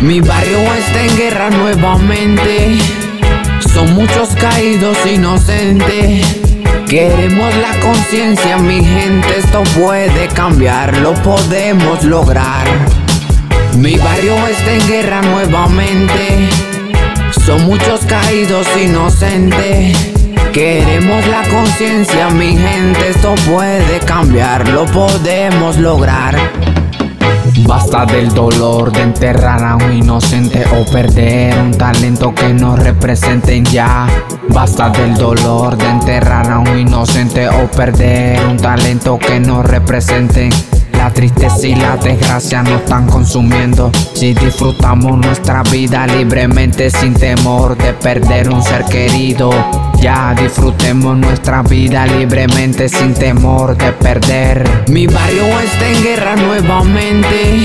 está en guerra nuevamente. Son muchos caídos inocentes. Queremos la conciencia, mi gente, esto puede cambiar, lo podemos lograr. Mi barrio está en guerra nuevamente. Son muchos caídos inocentes. Queremos la conciencia, mi gente, esto puede cambiar, lo podemos lograr. Basta del dolor de enterrar a un inocente o perder un talento que no representen ya. Basta del dolor de enterrar a un inocente o perder un talento que no representen. La tristeza y la desgracia nos están consumiendo. Si disfrutamos nuestra vida libremente sin temor de perder un ser querido. Ya disfrutemos nuestra vida libremente sin temor de perder. Mi barrio está en guerra nuevamente.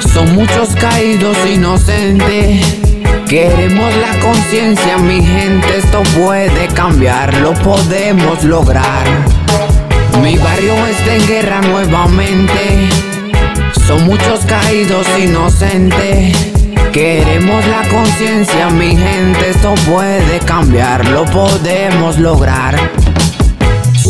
Son muchos caídos inocentes. Queremos la conciencia, mi gente, esto puede cambiar, lo podemos lograr. Mi barrio está en guerra nuevamente. Son muchos caídos inocentes. Queremos la conciencia, mi gente, esto puede cambiar, lo podemos lograr.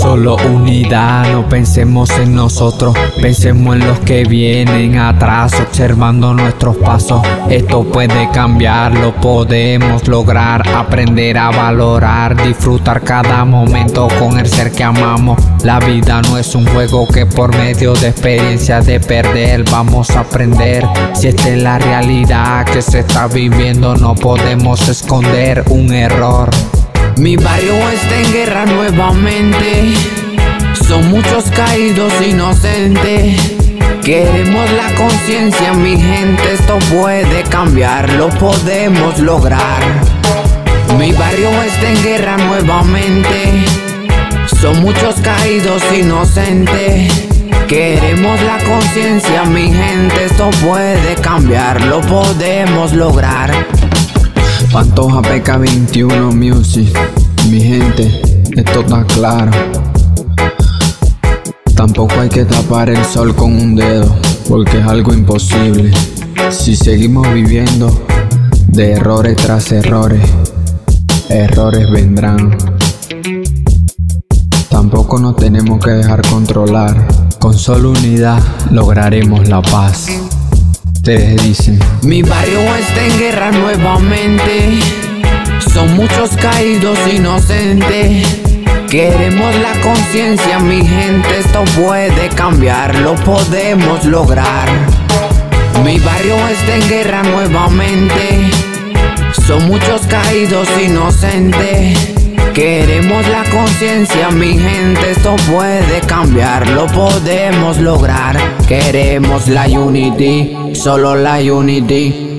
Solo unidad, no pensemos en nosotros, pensemos en los que vienen atrás, observando nuestros pasos. Esto puede cambiar, lo podemos lograr, aprender a valorar, disfrutar cada momento con el ser que amamos. La vida no es un juego que por medio de experiencias de perder vamos a aprender. Si esta es la realidad que se está viviendo, no podemos esconder un error. Mi barrio está en guerra nuevamente. Son muchos caídos inocentes. Queremos la conciencia, mi gente, esto puede cambiar, lo podemos lograr. Mi barrio está en guerra nuevamente. Son muchos caídos inocentes. Queremos la conciencia, mi gente, esto puede cambiar, lo podemos lograr. Pantoja PK21 Music, mi gente, esto está claro. Tampoco hay que tapar el sol con un dedo, porque es algo imposible. Si seguimos viviendo de errores tras errores, errores vendrán. Tampoco nos tenemos que dejar controlar. Con solo unidad lograremos la paz. Ustedes dicen. Mi barrio está en guerra nuevamente. Son muchos caídos inocentes. Queremos la conciencia, mi gente, esto puede cambiar, lo podemos lograr. Mi barrio está en guerra nuevamente. Son muchos caídos inocentes. Queremos la conciencia, mi gente, esto puede cambiar, lo podemos lograr. Queremos la unity, solo la unity.